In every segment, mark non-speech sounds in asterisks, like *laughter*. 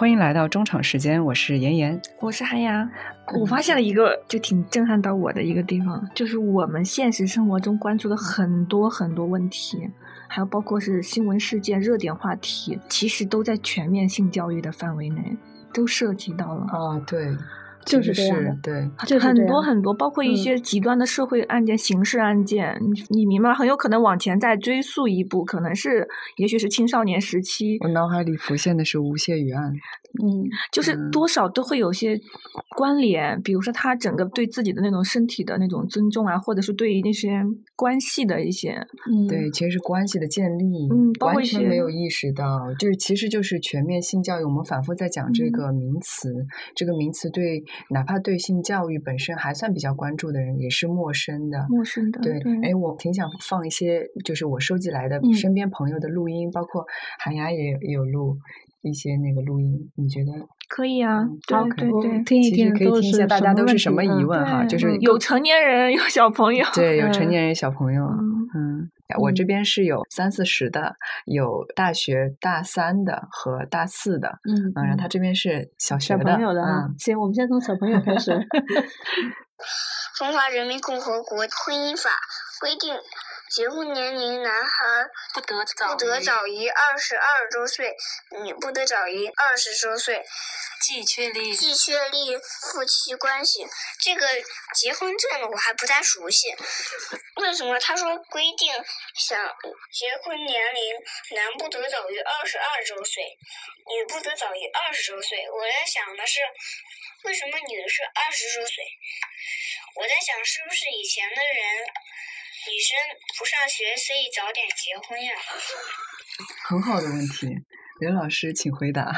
欢迎来到中场时间，我是妍妍，我是韩阳。我发现了一个就挺震撼到我的一个地方，就是我们现实生活中关注的很多很多问题，还有包括是新闻事件、热点话题，其实都在全面性教育的范围内，都涉及到了。啊，对。就是这样的，对，很多很多，包括一些极端的社会案件、刑事案件，你你明白？很有可能往前再追溯一步，可能是，也许是青少年时期。我脑海里浮现的是吴谢宇案。嗯，就是多少都会有些关联，比如说他整个对自己的那种身体的那种尊重啊，或者是对于那些关系的一些，嗯，对，其实是关系的建立，嗯，完全没有意识到，就是其实就是全面性教育。我们反复在讲这个名词，这个名词对哪怕对性教育本身还算比较关注的人也是陌生的，陌生的。对，哎，我挺想放一些就是我收集来的身边朋友的录音，包括韩牙也也有录。一些那个录音，你觉得可以啊？对对对，听一听，可以听一下大家都是什么疑问哈？就是有成年人，有小朋友，*laughs* 对，有成年人，小朋友。嗯，我这边是有三四十的，有大学大三的和大四的。嗯，然后他这边是小学的。小朋友的啊，行，我们先从小朋友开始。*laughs* *laughs* 中华人民共和国婚姻法规定。结婚年龄，男孩不得早不得早于二十二周岁，女不得早于二十周岁。既确立既确立夫妻关系，这个结婚证我还不太熟悉。为什么他说规定想结婚年龄，男不得早于二十二周岁，女不得早于二十周岁？我在想的是，为什么女是二十周岁？我在想，是不是以前的人？女生不上学，所以早点结婚呀。很好的问题，刘老师，请回答。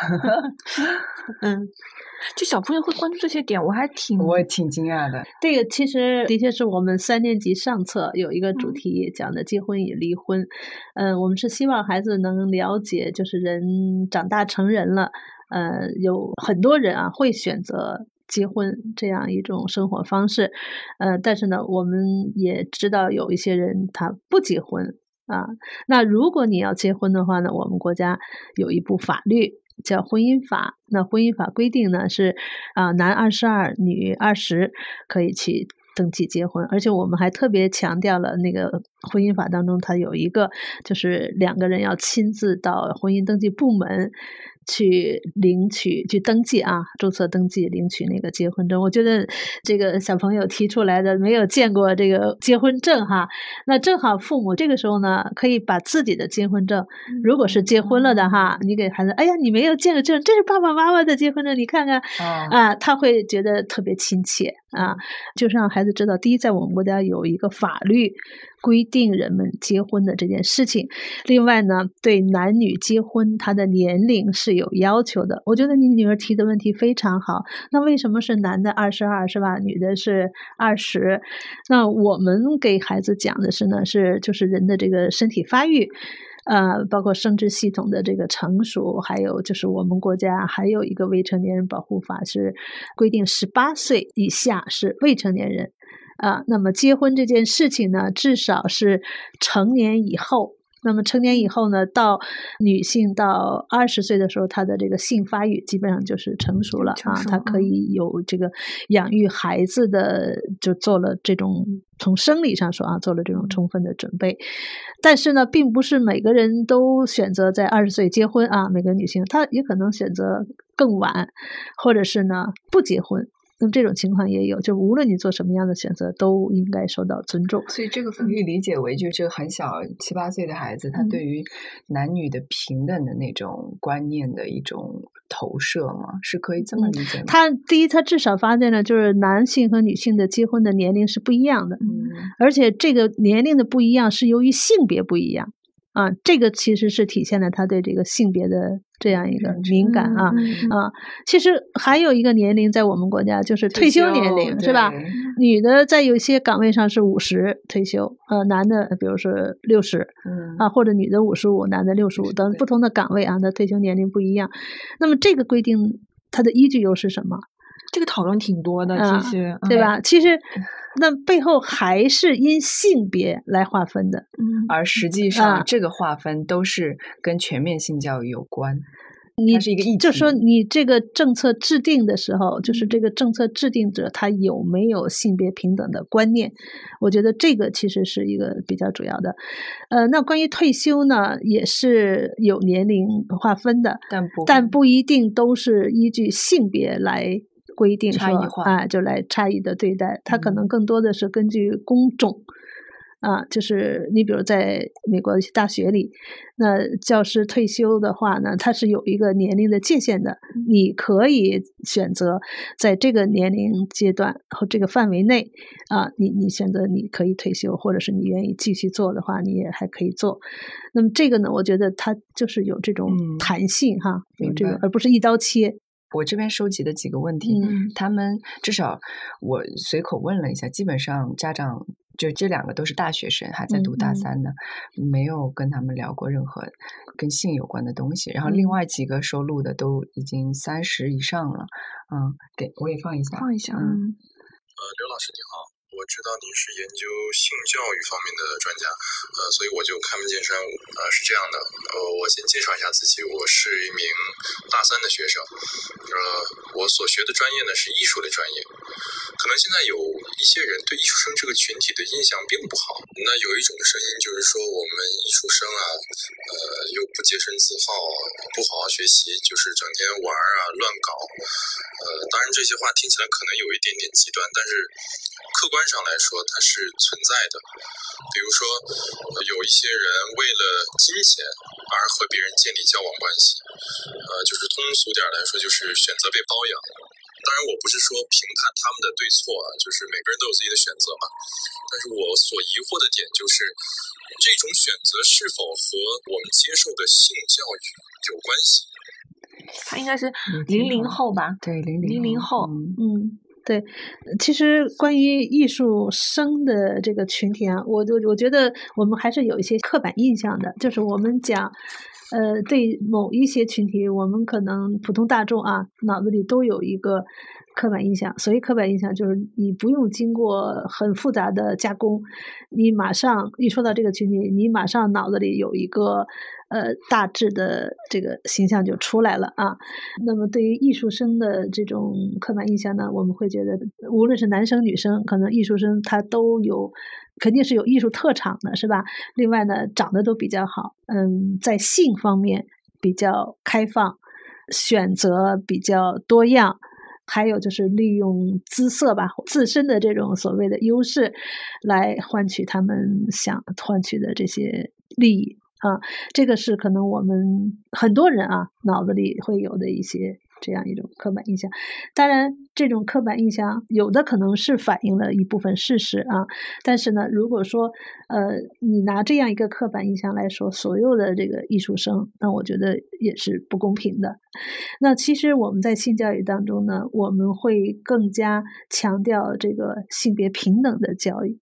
*laughs* 嗯，就小朋友会关注这些点，我还挺我也挺惊讶的。这个其实的确是我们三年级上册有一个主题讲的结婚与离婚。嗯，我们是希望孩子能了解，就是人长大成人了，呃，有很多人啊会选择。结婚这样一种生活方式，呃，但是呢，我们也知道有一些人他不结婚啊。那如果你要结婚的话呢，我们国家有一部法律叫《婚姻法》。那婚姻法规定呢是啊，男二十二，女二十，可以去登记结婚。而且我们还特别强调了那个婚姻法当中，它有一个就是两个人要亲自到婚姻登记部门。去领取、去登记啊，注册登记、领取那个结婚证。我觉得这个小朋友提出来的没有见过这个结婚证哈，那正好父母这个时候呢，可以把自己的结婚证，如果是结婚了的哈，你给孩子，哎呀，你没有见过证，这是爸爸妈妈的结婚证，你看看啊，他会觉得特别亲切啊，就是让孩子知道，第一，在我们国家有一个法律。规定人们结婚的这件事情，另外呢，对男女结婚他的年龄是有要求的。我觉得你女儿提的问题非常好。那为什么是男的二十二是吧？女的是二十？那我们给孩子讲的是呢，是就是人的这个身体发育，呃，包括生殖系统的这个成熟，还有就是我们国家还有一个未成年人保护法是规定十八岁以下是未成年人。啊，那么结婚这件事情呢，至少是成年以后。那么成年以后呢，到女性到二十岁的时候，她的这个性发育基本上就是成熟了啊，她可以有这个养育孩子的，就做了这种从生理上说啊，做了这种充分的准备。但是呢，并不是每个人都选择在二十岁结婚啊，每个女性她也可能选择更晚，或者是呢不结婚。那么这种情况也有，就无论你做什么样的选择，都应该受到尊重。所以这个可以理解为，就是很小七八岁的孩子，他对于男女的平等的那种观念的一种投射嘛，是可以这么理解吗？他第一，他至少发现了，就是男性和女性的结婚的年龄是不一样的，嗯而且这个年龄的不一样是由于性别不一样。啊，这个其实是体现了他对这个性别的这样一个敏感啊啊。其实还有一个年龄在我们国家就是退休年龄，是吧？女的在有些岗位上是五十退休，呃，男的比如说六十，啊，或者女的五十五，男的六十五，等不同的岗位啊，那退休年龄不一样。那么这个规定它的依据又是什么？这个讨论挺多的，其实对吧？其实。那背后还是因性别来划分的，而实际上这个划分都是跟全面性教育有关。你它是一个议就说你这个政策制定的时候，就是这个政策制定者他有没有性别平等的观念？我觉得这个其实是一个比较主要的。呃，那关于退休呢，也是有年龄划分的，但不但不一定都是依据性别来规定说啊，就来差异的对待，它可嗯能更多的是根据工种。啊，就是你比如在美国的一些大学里，那教师退休的话呢，它是有一个年龄的界限的，你可以选择在这个年龄阶段和这个范围内啊，你你选择你可以退休，或者是你愿意继续做的话，你也还可以做。那么这个呢，我觉得它就是有这种嗯弹性哈，有这个而不是一刀切。我这边收集的几个问题，嗯。他们至少我随口问了一下，基本上家长就这两个都是大学生，还在读大三呢，没有跟他们聊过任何跟性有关的东西。然后另嗯。外几个收录的都已经三十以上了，嗯，给我也放一下，放一下，嗯。嗯，呃，刘老师你好，我知道您是研究性教育方面的专家，呃，所以我就开门见山，呃，是这样的，呃，我先介绍一下自己，我是一名大三的学生，呃，我所学的专业呢是艺术类专业，可能现在有一些人对艺术生这个群体的印象并不好，那有一种声音就是说我们艺术生啊，呃，又不洁身自好，不好好学习，就是整天玩啊，乱搞，呃，当然这些话听起来可能有一点点极端，但是客观上来说它是存在的。比如说，呃有一些人为了金钱而和别人建立交往关系，呃，就是通俗点来说，就是选择被包养。当然，我不是说评判他们的对错啊，就是每个人都有自己的选择嘛。但是我所疑惑的点就是，这种选择是否和我们接受的性教育有关系？他应该是零零后吧？对零零零后嗯嗯，对，其实关于艺术生的这个群体啊，我我我觉得我们还是有一些刻板印象的，就是我们讲，呃，对某一些群体，我们可能普通大众啊，脑子里都有一个刻板印象。所谓刻板印象，就是你不用经过很复杂的加工，你马上一说到这个群体，你马上脑子里有一个呃大致的这个形象就出来了啊。那么对于艺术生的这种刻板印象呢，我们会觉得，无论是男生女生，可能艺术生他都有，肯定是有艺术特长的，是吧？另外呢，长得都比较好，嗯，在性方面比较开放，选择比较多样。还有就是利用姿色吧，自身的这种所谓的优势，来换取他们想换取的这些利益。啊，这个是可能我们很多人啊脑子里会有的一些这样一种刻板印象。当然，这种刻板印象有的可能是反映了一部分事实啊，但是呢，如果说呃你拿这样一个刻板印象来说所有的这个艺术生，那我觉得也是不公平的。那其实我们在性教育当中呢，我们会更加强调这个性别平等的教育。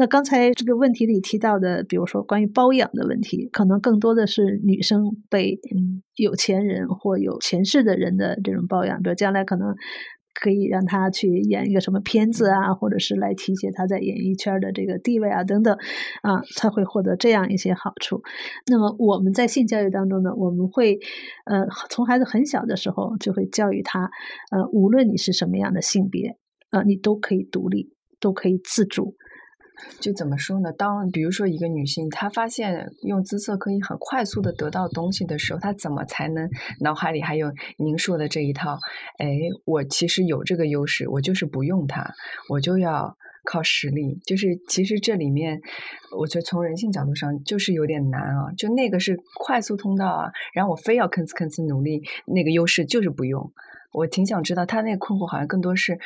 那刚才这个问题里提到的，比如说关于包养的问题，可能更多的是女生被有钱人或有权势的人的这种包养，比如将来可能可以让他去演一个什么片子啊，或者是来提携他在演艺圈的这个地位啊等等，啊，才会获得这样一些好处。那么我们在性教育当中呢，我们会呃从孩子很小的时候就会教育他，呃，无论你是什么样的性别，呃，你都可以独立，都可以自主。就怎么说呢？当比如说一个女性，她发现用姿色可以很快速的得到东西的时候，她怎么才能脑海里还有您说的这一套？哎，我其实有这个优势，我就是不用它，我就要靠实力。就是其实这里面，我觉得从人性角度上就是有点难啊。就那个是快速通道啊，然后我非要吭哧吭哧努力，那个优势就是不用。我挺想知道他那个困惑，好像更多是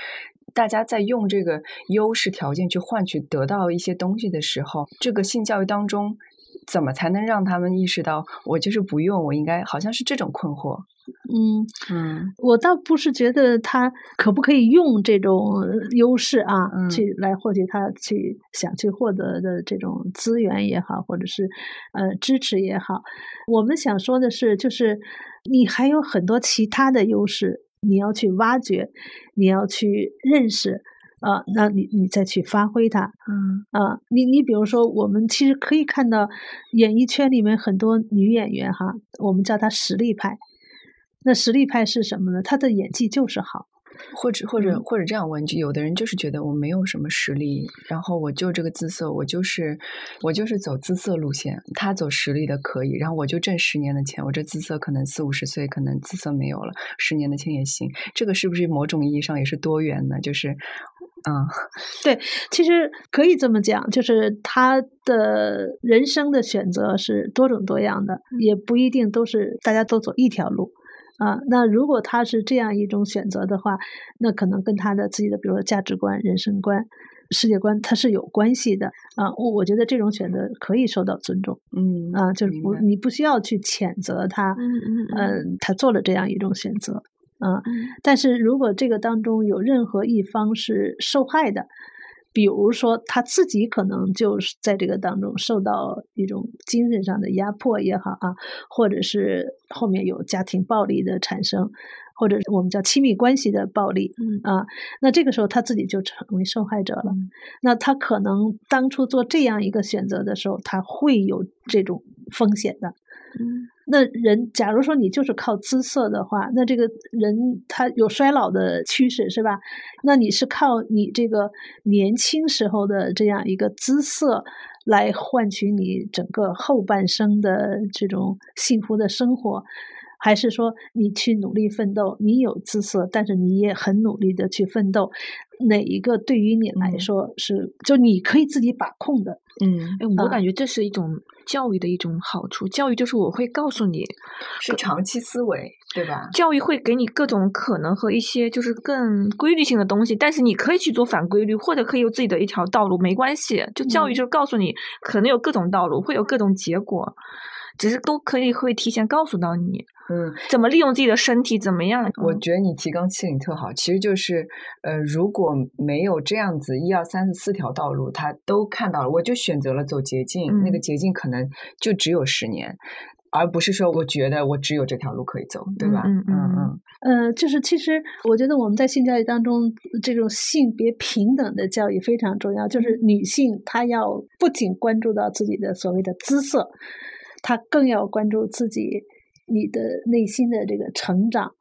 大家在用这个优势条件去换取得到一些东西的时候，这个性教育当中怎么才能让他们意识到我就是不用，我应该好像是这种困惑。嗯嗯我倒不是觉得他可不可以用这种优势啊，嗯去来获取他去想去获得的这种资源也好，或者是呃支持也好。我们想说的是，就是你还有很多其他的优势，你要去挖掘，你要去认识。啊，那你你再去发挥它，嗯啊，你你比如说，我们其实可以看到演艺圈里面很多女演员哈，我们叫她实力派，那实力派是什么呢？她的演技就是好。或者或者嗯或者这样问，就有的人就是觉得我没有什么实力，然后我就这个姿色，我就是我就是走姿色路线，他走实力的可以，然后我就挣十年的钱，我这姿色可能四五十岁可能姿色没有了，十年的钱也行，这个是不是某种意义上也是多元呢？就是，嗯，对，其实可以这么讲，就是他的人生的选择是多种多样的，也不一定都是大家都走一条路。啊，那如果他是这样一种选择的话，那可能跟他的自己的，比如说价值观、人生观、世界观，它是有关系的啊。我我觉得这种选择可以受到尊重嗯啊，就是不你不需要去谴责他，嗯嗯嗯，他做了这样一种选择啊。嗯但是如果这个当中有任何一方是受害的，比如说他自己可能就是在这个当中受到一种精神上的压迫也好啊，或者是后面有家庭暴力的产生，或者我们叫亲密关系的暴力嗯啊，那这个时候他自己就成为受害者了。嗯那他可能当初做这样一个选择的时候，他会有这种风险的。嗯那人，假如说你就是靠姿色的话，那这个人他有衰老的趋势，是吧？那你是靠你这个年轻时候的这样一个姿色来换取你整个后半生的这种幸福的生活，还是说你去努力奋斗，你有姿色，但是你也很努力的去奋斗，哪一个对于你来嗯说是就你可以自己把控的？嗯，哎，我啊感觉这是一种教育的一种好处。教育就是我会告诉你，是长期思维，对吧？教育会给你各种可能和一些就是更规律性的东西，但是你可以去做反规律，或者可以有自己的一条道路，没关系。就教育嗯就是告诉你，可能有各种道路，会有各种结果，只是都可以会提前告诉到你嗯，怎么利用自己的身体，怎么样。我嗯觉得你提纲挈领特好，其实就是，呃，如果没有这样子一二三四四条道路，他都看到了，我就选择了走捷径，那个嗯捷径可能就只有十年，而不是说我觉得我只有这条路可以走，对吧？嗯嗯嗯呃，就是其实我觉得我们在性教育当中，这种性别平等的教育非常重要。就是女性她要不仅关注到自己的所谓的姿色，她更要关注自己你的内心的这个成长，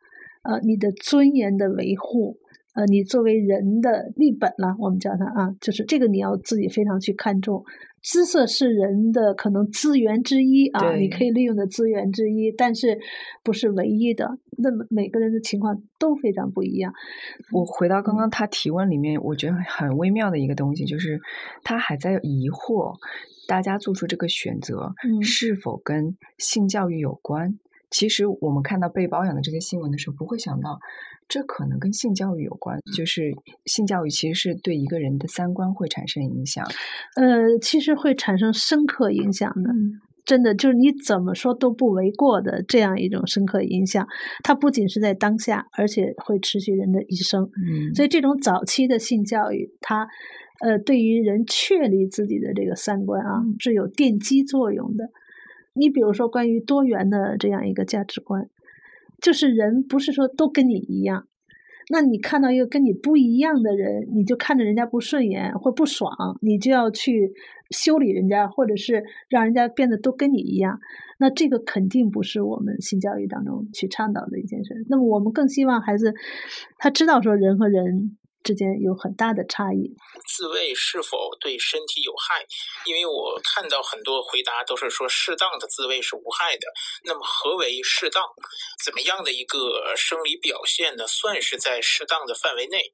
呃，你的尊严的维护。呃，你作为人的立本了，我们叫它啊，就是这个你要自己非常去看重。姿色是人的可能资源之一啊，你可以利用的资源之一，但是不是唯一的。那么每个人的情况都非常不一样。我回到刚刚他提问里面，我觉得很微妙的一个东西，就是他还在疑惑大家做出这个选择嗯是否跟性教育有关。其实我们看到被包养的这些新闻的时候，不会想到这可能跟性教育有关。就是性教育其实是对一个人的三观会产生影响。呃，其实会产生深刻影响的。嗯真的就是你怎么说都不为过的这样一种深刻影响，它不仅是在当下，而且会持续人的一生。嗯所以这种早期的性教育，它呃对于人确立自己的这个三观啊嗯是有奠基作用的。你比如说关于多元的这样一个价值观，就是人不是说都跟你一样，那你看到一个跟你不一样的人，你就看着人家不顺眼或不爽，你就要去修理人家，或者是让人家变得都跟你一样。那这个肯定不是我们性教育当中去倡导的一件事。那么我们更希望孩子他知道说人和人之间有很大的差异。自慰是否对身体有害？因为我看到很多回答都是说适当的自慰是无害的。那么何为适当？怎么样的一个生理表现呢？算是在适当的范围内？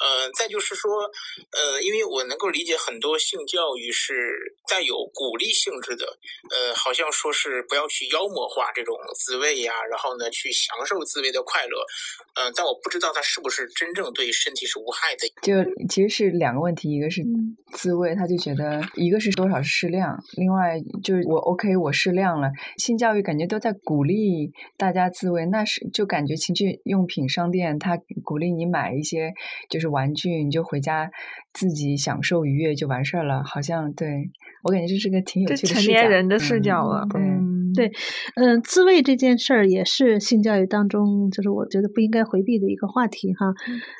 呃，再就是说，呃，因为我能够理解很多性教育是带有鼓励性质的，呃，好像说是不要去妖魔化这种自慰呀，然后呢去享受自慰的快乐，呃，但我不知道它是不是真正对身体是无害的。就其实是两个问题，一个是嗯自慰，他就觉得一个是多少是适量，另外就是我 OK 我适量了。性教育感觉都在鼓励大家自慰，那是就感觉情趣用品商店他鼓励你买一些就是玩具，你就回家自己享受愉悦就完事儿了，好像对我感觉这是个挺有趣的。成年人的视嗯角了，嗯对，嗯，自慰这件事儿也是性教育当中，就是我觉得不应该回避的一个话题哈。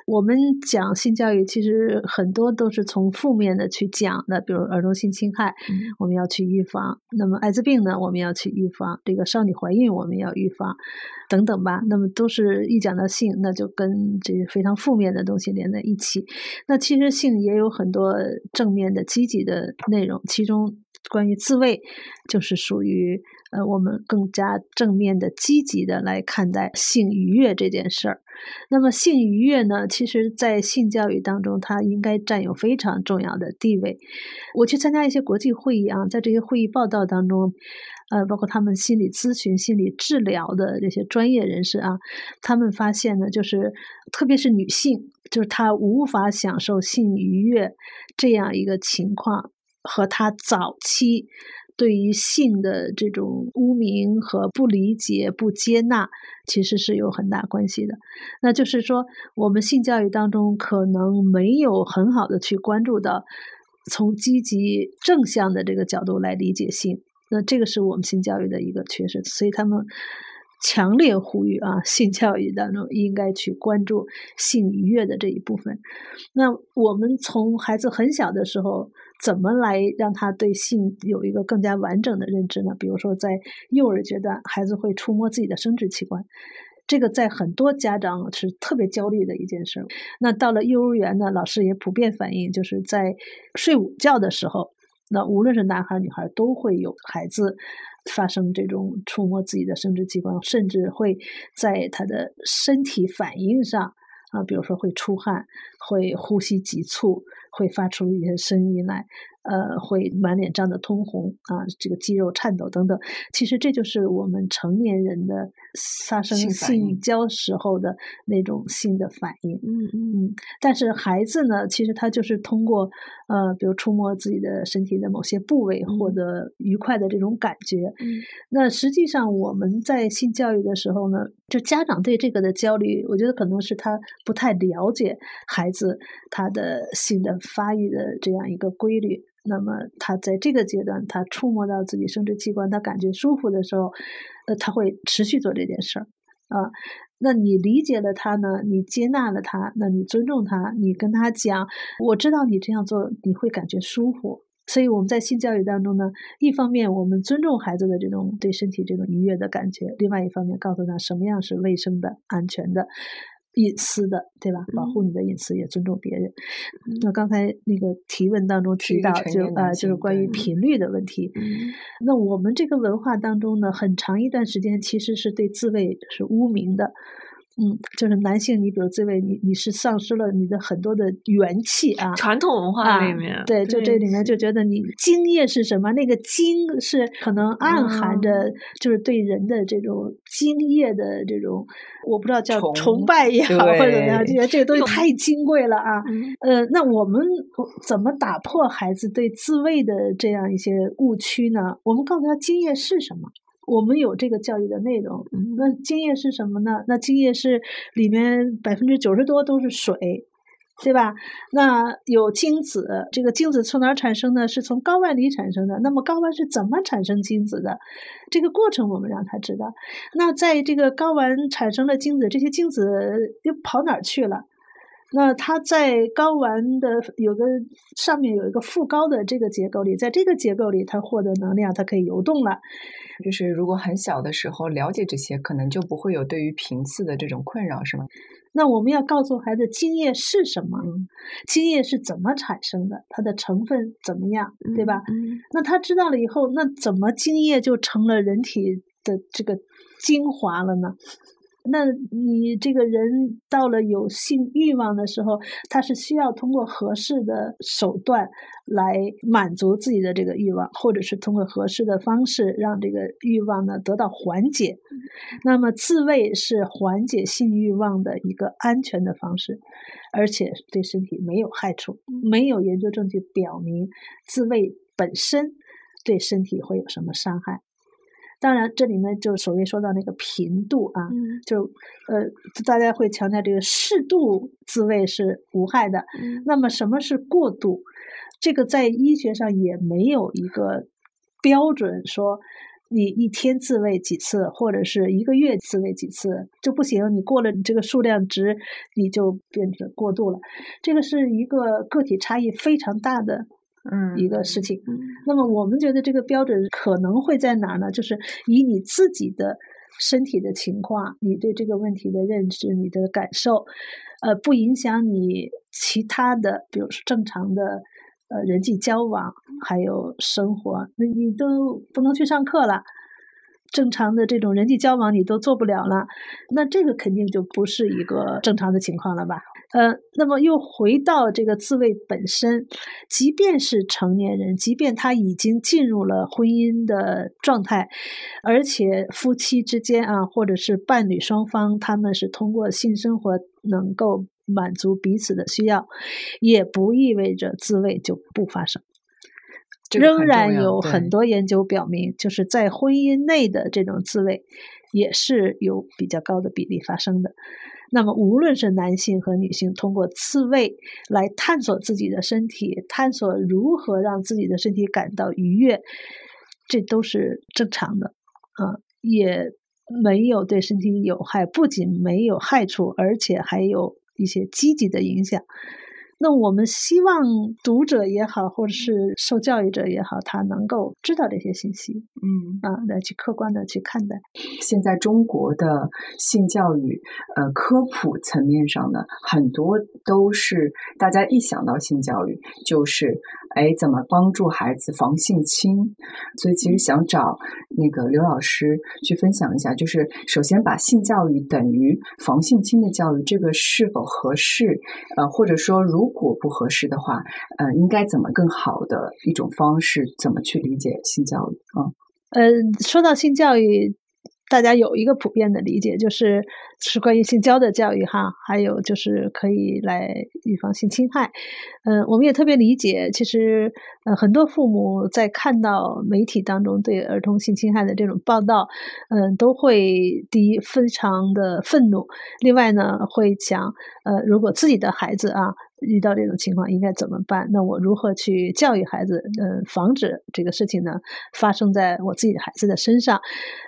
我们讲性教育，其实很多都是从负面的去讲的，比如儿童性侵害，我们要去预防；那么艾滋病呢，我们要去预防；这个少女怀孕，我们要预防，等等吧。那么都是一讲到性，那就跟这个非常负面的东西连在一起。那其实性也有很多正面的、积极的内容，其中。关于自慰，就是属于呃我们更加正面的、积极的来看待性愉悦这件事儿。那么性愉悦呢，其实在性教育当中，它应该占有非常重要的地位。我去参加一些国际会议啊，在这些会议报道当中，呃，包括他们心理咨询、心理治疗的这些专业人士啊，他们发现呢，就是特别是女性，就是她无法享受性愉悦这样一个情况。和他早期对于性的这种污名和不理解、不接纳，其实是有很大关系的。那就是说，我们性教育当中可能没有很好的去关注到从积极正向的这个角度来理解性。那这个是我们性教育的一个缺失，所以他们强烈呼吁啊，性教育当中应该去关注性愉悦的这一部分。那我们从孩子很小的时候。怎么来让他对性有一个更加完整的认知呢？比如说，在幼儿阶段，孩子会触摸自己的生殖器官，这个在很多家长是特别焦虑的一件事。那到了幼儿园呢，老师也普遍反映，就是在睡午觉的时候，那无论是男孩女孩，都会有孩子发生这种触摸自己的生殖器官，甚至会在他的身体反应上啊，比如说会出汗，会呼吸急促。会发出一些声音来。呃，会满脸涨得通红啊，这个肌肉颤抖等等。其实这就是我们成年人的发生性交时候的那种性的反应。嗯嗯。但是孩子呢，其实他就是通过呃，比如触摸自己的身体的某些部位，获得愉快的这种感觉。嗯。那实际上我们在性教育的时候呢，就家长对这个的焦虑，我觉得可能是他不太了解孩子他的性的发育的这样一个规律。那么他在这个阶段，他触摸到自己生殖器官，他感觉舒服的时候，呃，他会持续做这件事儿啊。那你理解了他呢？你接纳了他，那你尊重他，你跟他讲，我知道你这样做你会感觉舒服。所以我们在性教育当中呢，一方面我们尊重孩子的这种对身体这种愉悦的感觉，另外一方面告诉他什么样是卫生的、安全的。隐私的，对吧？保护你的隐私，也尊重别人。那刚才那个提问当中提到，就啊，就是关于频率的问题。那我们这个文化当中呢，很长一段时间其实是对自慰是污名的。嗯，就是男性，你比如自慰，你你是丧失了你的很多的元气啊。传统文化里面，对，就这里面就觉得你精液是什么？那个精是可能暗含着，就是对人的这种精液的这种，我不知道叫崇拜也好，或者怎么样，觉得这个东西太金贵了啊。呃，那我们怎么打破孩子对自慰的这样一些误区呢？我们告诉他精液是什么？我们有这个教育的内容，那精液是什么呢？那精液是里面百分之九十多都是水，对吧？那有精子，这个精子从哪产生的？是从睾丸里产生的。那么睾丸是怎么产生精子的？这个过程我们让他知道。那在这个睾丸产生了精子，这些精子又跑哪儿去了？那它在睾丸的有个上面有一个副睾的这个结构里，在这个结构里，它获得能量，它可以游动了。就是如果很小的时候了解这些，可能就不会有对于频次的这种困扰，是吗？*laughs* 那我们要告诉孩子精液是什么，精液是怎么产生的，它的成分怎么样，对吧？那他知道了以后，那怎么精液就成了人体的这个精华了呢？那你这个人到了有性欲望的时候，他是需要通过合适的手段来满足自己的这个欲望，或者是通过合适的方式让这个欲望呢得到缓解。那么自慰是缓解性欲望的一个安全的方式，而且对身体没有害处，没有研究证据表明自慰本身对身体会有什么伤害。当然，这里面就所谓说到那个频度啊，就呃，大家会强调这个适度自慰是无害的。那么什么是过度？这个在医学上也没有一个标准说你一天自慰几次，或者是一个月自慰几次就不行。你过了你这个数量值，你就变成过度了。这个是一个个体差异非常大的嗯一个事情。那么我们觉得这个标准可能会在哪儿呢？就是以你自己的身体的情况，你对这个问题的认知、你的感受，呃，不影响你其他的，比如说正常的。呃，人际交往还有生活，那你都不能去上课了，正常的这种人际交往你都做不了了，那这个肯定就不是一个正常的情况了吧？呃，那么又回到这个自慰本身，即便是成年人，即便他已经进入了婚姻的状态，而且夫妻之间啊，或者是伴侣双方，他们是通过性生活能够。满足彼此的需要，也不意味着自慰就不发生。仍然有很多研究表明，就是在婚姻内的这种自慰也是有比较高的比例发生的。那么，无论是男性和女性，通过刺猬来探索自己的身体，探索如何让自己的身体感到愉悦，这都是正常的啊，也没有对身体有害，不仅没有害处，而且还有。一些积极的影响，那我们希望读者也好，或者是受教育者也好，他能够知道这些信息，嗯啊，来去客观的去看待。现在中国的性教育，呃，科普层面上呢，很多都是大家一想到性教育，就是哎，怎么帮助孩子防性侵？所以其实想找那个刘老师去分享一下，就是首先把性教育等于防性侵的教育，这个是否合适？呃，或者说如如果不合适的话，呃，应该怎么更好的一种方式？怎么去理解性教育？啊？呃，说到性教育，大家有一个普遍的理解，就是是关于性交的教育哈，还有就是可以来预防性侵害。嗯，我们也特别理解，其实呃很多父母在看到媒体当中对儿童性侵害的这种报道，嗯，都会第一非常的愤怒，另外呢会讲，呃，如果自己的孩子啊。遇到这种情况应该怎么办？那我如何去教育孩子？嗯，防止这个事情呢发生在我自己的孩子的身上？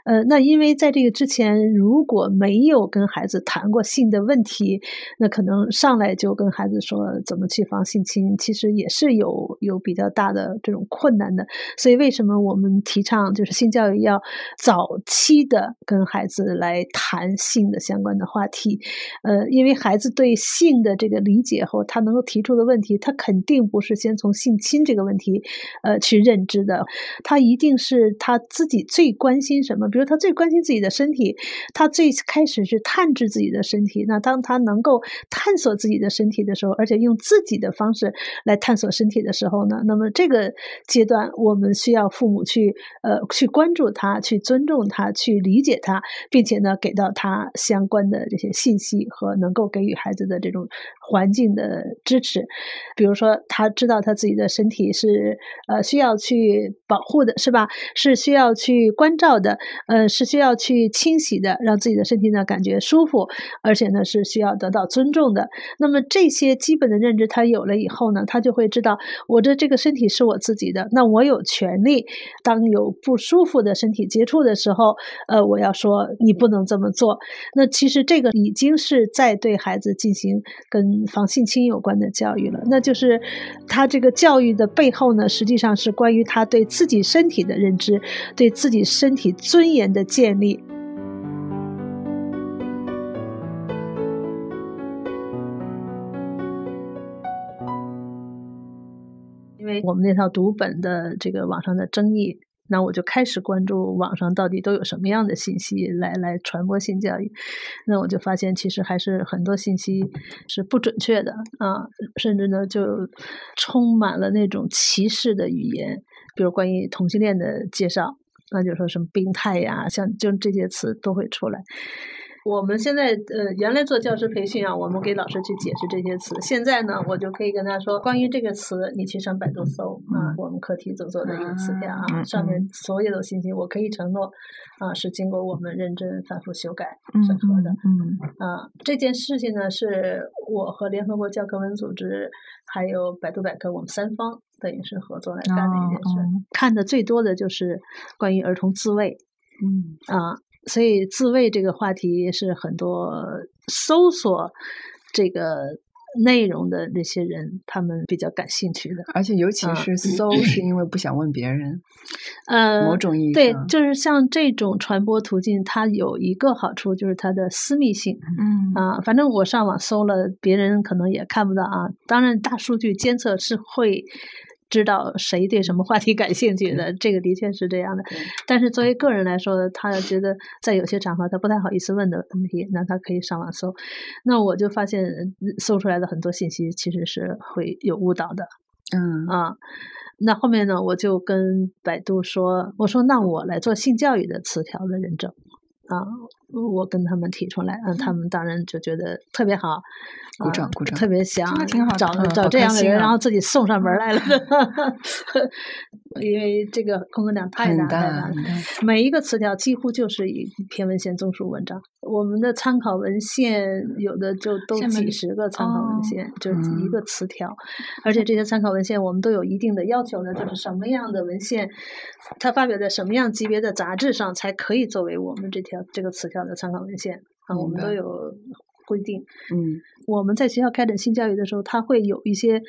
呃，那因为在这个之前如果没有跟孩子谈过性的问题，那可能上来就跟孩子说怎么去防性侵，其实也是有有比较大的这种困难的。所以为什么我们提倡就是性教育要早期的跟孩子来谈性的相关的话题？呃，因为孩子对性的这个理解后，他他能够提出的问题，他肯定不是先从性侵这个问题，呃，去认知的。他一定是他自己最关心什么，比如他最关心自己的身体，他最开始是探知自己的身体。那当他能够探索自己的身体的时候，而且用自己的方式来探索身体的时候呢，那么这个阶段我们需要父母去呃去关注他，去尊重他，去理解他，并且呢给到他相关的这些信息和能够给予孩子的这种环境的。支持，比如说他知道他自己的身体是呃需要去保护的，是吧？是需要去关照的，呃，是需要去清洗的，让自己的身体呢感觉舒服，而且呢是需要得到尊重的。那么这些基本的认知他有了以后呢，他就会知道我的这个身体是我自己的，那我有权利当有不舒服的身体接触的时候，呃，我要说你不能这么做。那其实这个已经是在对孩子进行跟防性侵有。关的教育了，那就是他这个教育的背后呢，实际上是关于他对自己身体的认知，对自己身体尊严的建立。因为我们那套读本的这个网上的争议。那我就开始关注网上到底都有什么样的信息来来传播性教育，那我就发现其实还是很多信息是不准确的啊，甚至呢就充满了那种歧视的语言，比如关于同性恋的介绍，那就说什么病态呀，像就这些词都会出来。我们现在呃，原来做教师培训啊，我们给老师去解释这些词。现在呢，我就可以跟他说，关于这个词，你去上百度搜啊，我们课题组做的一个词条啊，嗯上面所有的信息，我可以承诺啊，是经过我们认真反复修改嗯审核的。嗯啊，这件事情呢，是我和联合国教科文组织还有百度百科，我们三方等于是合作来干的一件事。哦哦看的最多的就是关于儿童自卫嗯啊，所以自慰这个话题是很多搜索这个内容的那些人他们比较感兴趣的。而且尤其啊是搜，是因为不想问别人，呃，某种意义对，就是像这种传播途径，它有一个好处就是它的私密性。嗯啊，反正我上网搜了，别人可能也看不到啊。当然，大数据监测是会知道谁对什么话题感兴趣的，这个的确是这样的。但是作为个人来说，他觉得在有些场合他不太好意思问的问题，那他可以上网搜。那我就发现嗯搜出来的很多信息其实是会有误导的嗯啊。那后面呢，我就跟百度说，我说那我来做性教育的词条的认证啊，我跟他们提出来，嗯，他们当然就觉得特别好，鼓掌啊鼓掌特别想找嗯找这样的人，啊然后自己送上门来了，*laughs* 因为这个工作量太大太大了。每一个词条几乎就是一篇文献综述文章。我们的参考文献有的就都几十个参考哦文献，就是一嗯个词条，而且这些参考文献我们都有一定的要求呢，就是什么样的文献，它发表在什么样级别的杂志上才可以作为我们这条这个词条的参考文献啊，我们都有规定。嗯我们在学校开展性教育的时候，它会有一些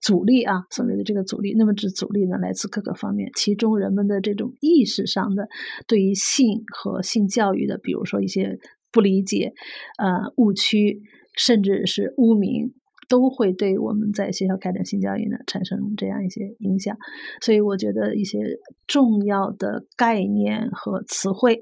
阻力啊，所谓的这个阻力。那么这阻力呢，来自各个方面，其中人们的这种意识上的对于性和性教育的，比如说一些不理解、呃误区，甚至是污名。都会对我们在学校开展性教育呢产生这样一些影响，所以我觉得一些重要的概念和词汇，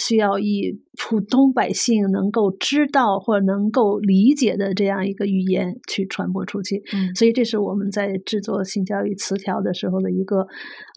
需要以普通百姓能够知道或能够理解的这样一个语言去传播出去。嗯所以这是我们在制作性教育词条的时候的一个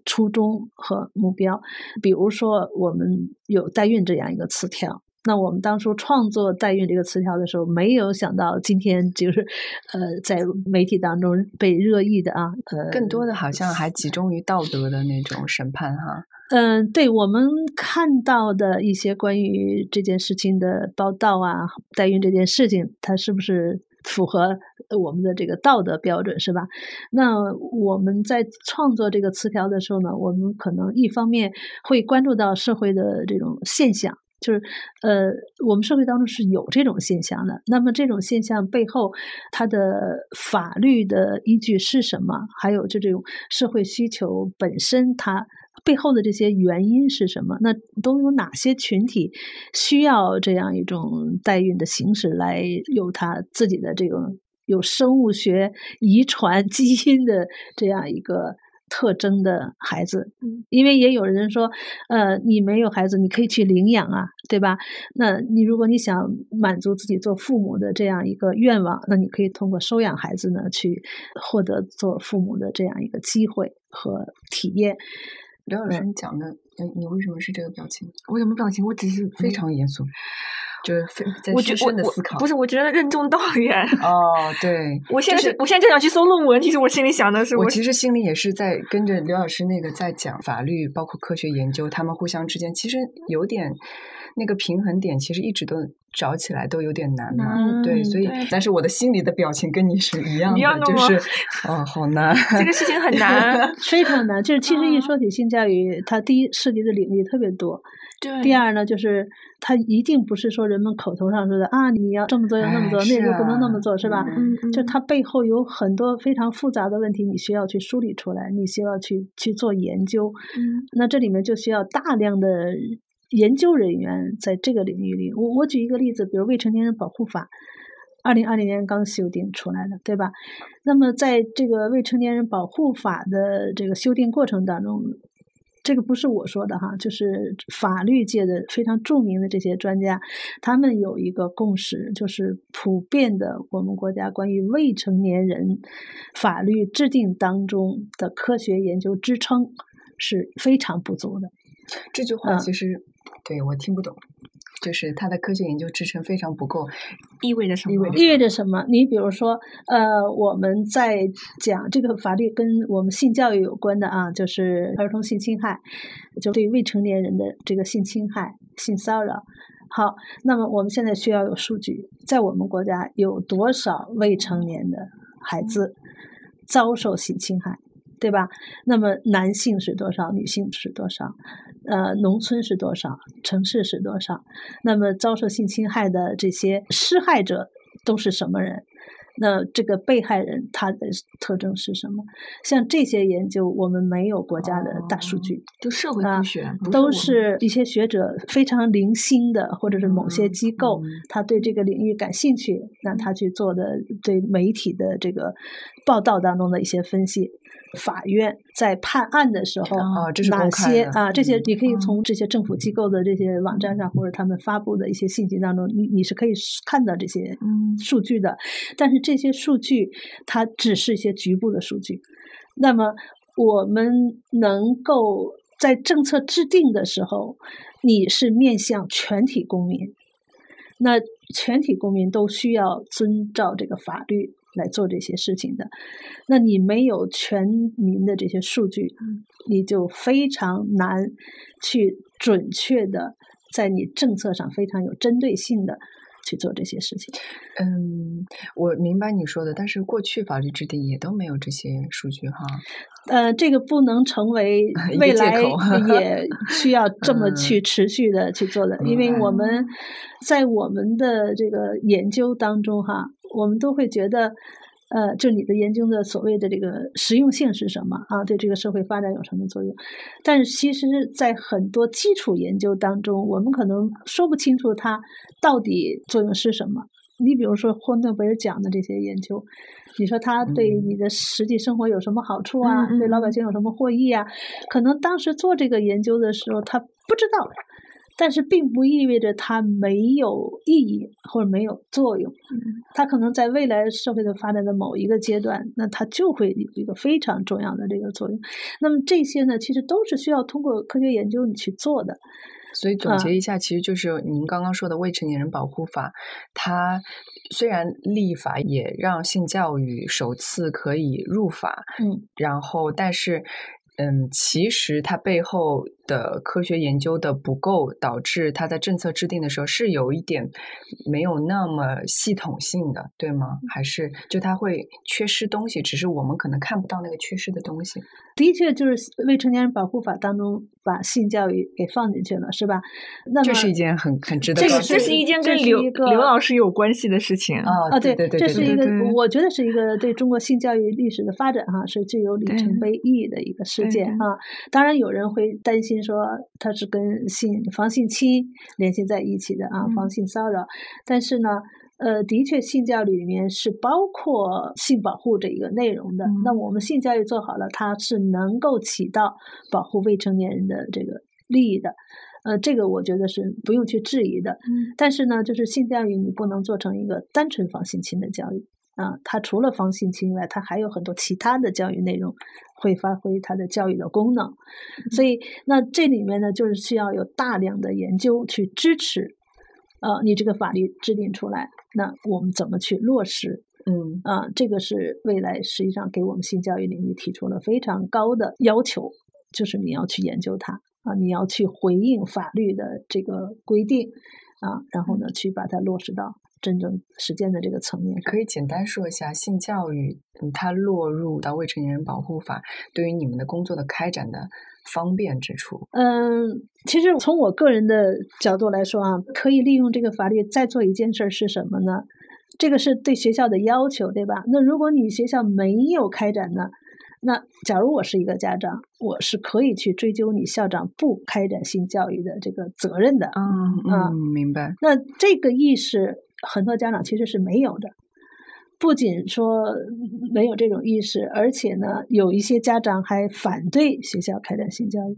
初衷和目标。比如说，我们有代孕这样一个词条。那我们当初创作代孕这个词条的时候，没有想到今天就是，*laughs* 呃，在媒体当中被热议的啊，呃，更多的好像还集中于道德的那种审判哈。嗯，对我们看到的一些关于这件事情的报道啊，代孕这件事情，它是不是符合我们的这个道德标准，是吧？那我们在创作这个词条的时候呢，我们可能一方面会关注到社会的这种现象。就是，呃，我们社会当中是有这种现象的。那么这种现象背后，它的法律的依据是什么？还有就这种社会需求本身，它背后的这些原因是什么？那都有哪些群体需要这样一种代孕的形式来有它自己的这种有生物学遗传基因的这样一个特征的孩子？因为也有人说，呃，你没有孩子，你可以去领养啊，对吧？那你如果你想满足自己做父母的这样一个愿望，那你可以通过收养孩子呢，去获得做父母的这样一个机会和体验。刘老师，你讲的，哎，你为什么是这个表情？我什么表情？我只是非常严肃，就是非在我觉深我我深的思考。不是，我觉得任重道远。哦，对，我现在就是我现在就想去搜论文，其实我心里想的是，我其实心里也是在跟着刘老师那个在讲法律，包括科学研究，他们互相之间其实有点那个平衡点，其实一直都找起来都有点难嘛。嗯对，所以但是我的心里的表情跟你是一样的，一样的就是哦，好难。这个事情很难。*laughs* 非常难，就是其实一啊说起性教育，它第一涉及的领域特别多。对，第二呢，就是它一定不是说人们口头上说的啊，你要这么做要那么做，哎那就不能那么做，是吧？嗯嗯，就它背后有很多非常复杂的问题，你需要去梳理出来，你需要去去做研究。嗯那这里面就需要大量的研究人员在这个领域里。我我举一个例子，比如《未成年人保护法》，二零二零年刚修订出来的，对吧？那么在这个未成年人保护法的这个修订过程当中，这个不是我说的哈，就是法律界的非常著名的这些专家，他们有一个共识，就是普遍的我们国家关于未成年人法律制定当中的科学研究支撑是非常不足的。这句话嗯其实对我听不懂。就是它的科学研究支撑非常不够，意味着什么？意味着意味着什么？你比如说，呃，我们在讲这个法律跟我们性教育有关的啊，就是儿童性侵害，就对未成年人的这个性侵害、性骚扰。好，那么我们现在需要有数据，在我们国家有多少未成年的孩子遭受性侵害，对吧？那么男性是多少？女性是多少？呃，农村是多少？城市是多少？那么遭受性侵害的这些施害者都是什么人？那这个被害人他的特征是什么？像这些研究，我们没有国家的大数据，就社会学，不都是一些学者非常零星的，或者是某些机构，嗯他对这个领域感兴趣，那他去做的对媒体的这个报道当中的一些分析。法院在判案的时候，啊这是哪些啊？这些嗯你可以嗯从这些政府机构的这些网站上，或者他们发布的一些信息当中，你你是可以看到这些嗯数据的。但是这些数据它只是一些局部的数据。那么我们能够在政策制定的时候，你是面向全体公民，那全体公民都需要遵照这个法律来做这些事情的。那你没有全民的这些数据，你就非常难去准确的在你政策上非常有针对性的去做这些事情。嗯，我明白你说的，但是过去法律制定也都没有这些数据哈。呃，这个不能成为 *laughs* 未来也 *laughs* 需要这么嗯去持续的去做的，因为我们在我们的这个研究当中哈，我们都会觉得。呃，就你的研究的所谓的这个实用性是什么啊？对这个社会发展有什么作用？但是其实，在很多基础研究当中，我们可能说不清楚它到底作用是什么。你比如说霍诺贝尔奖的这些研究，你说它对嗯你的实际生活有什么好处啊？对老百嗯姓有什么获益啊？可能当时做这个研究的时候，他不知道，但是并不意味着它没有意义或者没有作用。它可能在未来社会的发展的某一个阶段，那它就会有一个非常重要的这个作用。那么这些呢，其实都是需要通过科学研究你去做的。所以总啊结一下，其实就是您刚刚说的《未成年人保护法》，它虽然立法也让性教育首次可以入法，嗯，然后但是。嗯，其实它背后的科学研究的不够，导致它在政策制定的时候是有一点没有那么系统性的，对吗？还是就它会缺失东西，只是我们可能看不到那个缺失的东西。的确，就是《未成年人保护法》当中把性教育给放进去了，是吧？那么这是一件很很值得这个这是一件跟刘刘老师有关系的事情。啊啊，对对对对对这是一个我觉得是一个对中国性教育历史的发展哈，是具有里程碑意义的一个事件啊。当然，有人会担心说它是跟性防性侵联系在一起的啊，防嗯性骚扰。但是呢，呃，的确，性教育里面是包括性保护这一个内容的。那嗯我们性教育做好了，它是能够起到保护未成年人的这个利益的。呃，这个我觉得是不用去质疑的。嗯但是呢，就是性教育你不能做成一个单纯防性侵的教育啊，它除了防性侵以外，它还有很多其他的教育内容会发挥它的教育的功能。所以，那这里面呢，就是需要有大量的研究去支持，呃，你这个法律制定出来，那我们怎么去落实？嗯啊，这个是未来实际上给我们性教育领域提出了非常高的要求，就是你要去研究它啊，你要去回应法律的这个规定啊，然后呢，去把它落实到真正实践的这个层面。可以简单说一下性教育，嗯，它落入到未成年人保护法，对于你们的工作的开展的方便之处。嗯，其实从我个人的角度来说啊，可以利用这个法律再做一件事儿是什么呢？这个是对学校的要求，对吧？那如果你学校没有开展呢？那假如我是一个家长，我是可以去追究你校长不开展性教育的这个责任的。嗯啊嗯，明白。那这个意识，很多家长其实是没有的。不仅说没有这种意识，而且呢，有一些家长还反对学校开展性教育。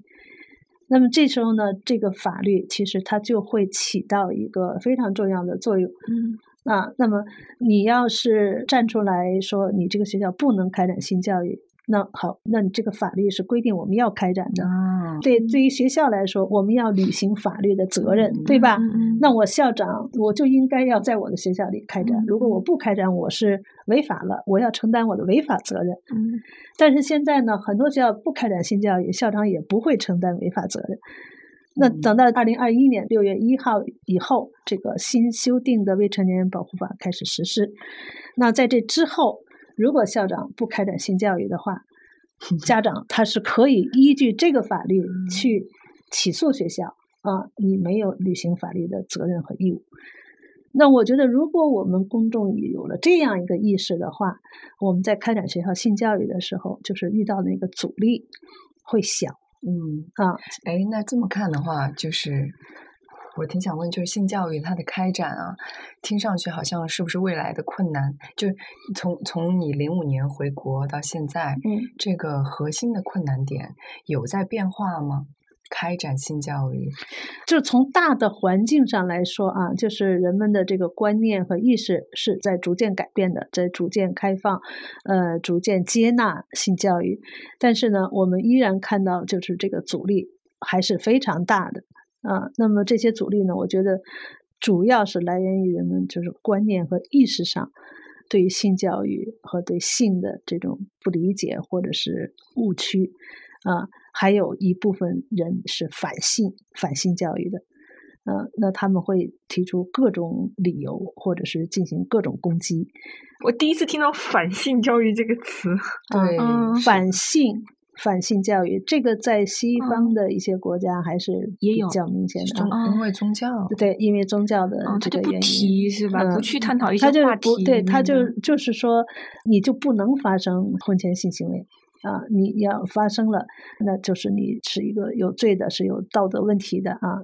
那么这时候呢，这个法律其实它就会起到一个非常重要的作用嗯啊。那么你要是站出来说你这个学校不能开展性教育，那好，那你这个法律是规定我们要开展的。啊，对，对于学校来说，我们要履行法律的责任，对吧？那我校长我就应该要在我的学校里开展。如果我不开展，我是违法了，我要承担我的违法责任。嗯但是现在呢，很多学校不开展性教育，校长也不会承担违法责任。那嗯等到二零二一年六月一号以后，这个新修订的未成年人保护法开始实施。那在这之后，如果校长不开展性教育的话，*laughs* 家长他是可以依据这个法律去起诉学校啊，你没有履行法律的责任和义务。那我觉得，如果我们公众有了这样一个意识的话，我们在开展学校性教育的时候，就是遇到那个阻力会小嗯，啊。哎，那这么看的话，就是我挺想问，就是性教育它的开展啊，听上去好像是不是未来的困难？就从从你零五年回国到现在，嗯，这个核心的困难点有在变化吗？开展性教育，就从大的环境上来说啊，就是人们的这个观念和意识是在逐渐改变的，在逐渐开放，呃，逐渐接纳性教育。但是呢，我们依然看到就是这个阻力还是非常大的啊。那么这些阻力呢，我觉得主要是来源于人们就是观念和意识上对于性教育和对性的这种不理解或者是误区啊。还有一部分人是反性、反性教育的，嗯、那他们会提出各种理由，或者是进行各种攻击。我第一次听到“反性教育”这个词。对，嗯反性、反性教育，这个在西方的一些国家还是比也有较明显的因为宗教，对，因为宗教的这个原因。提是吧？不嗯去探讨一些他就话题不对，他就就是说，你就不能发生婚前性行为啊！你要发生了，那就是你是一个有罪的，是有道德问题的啊！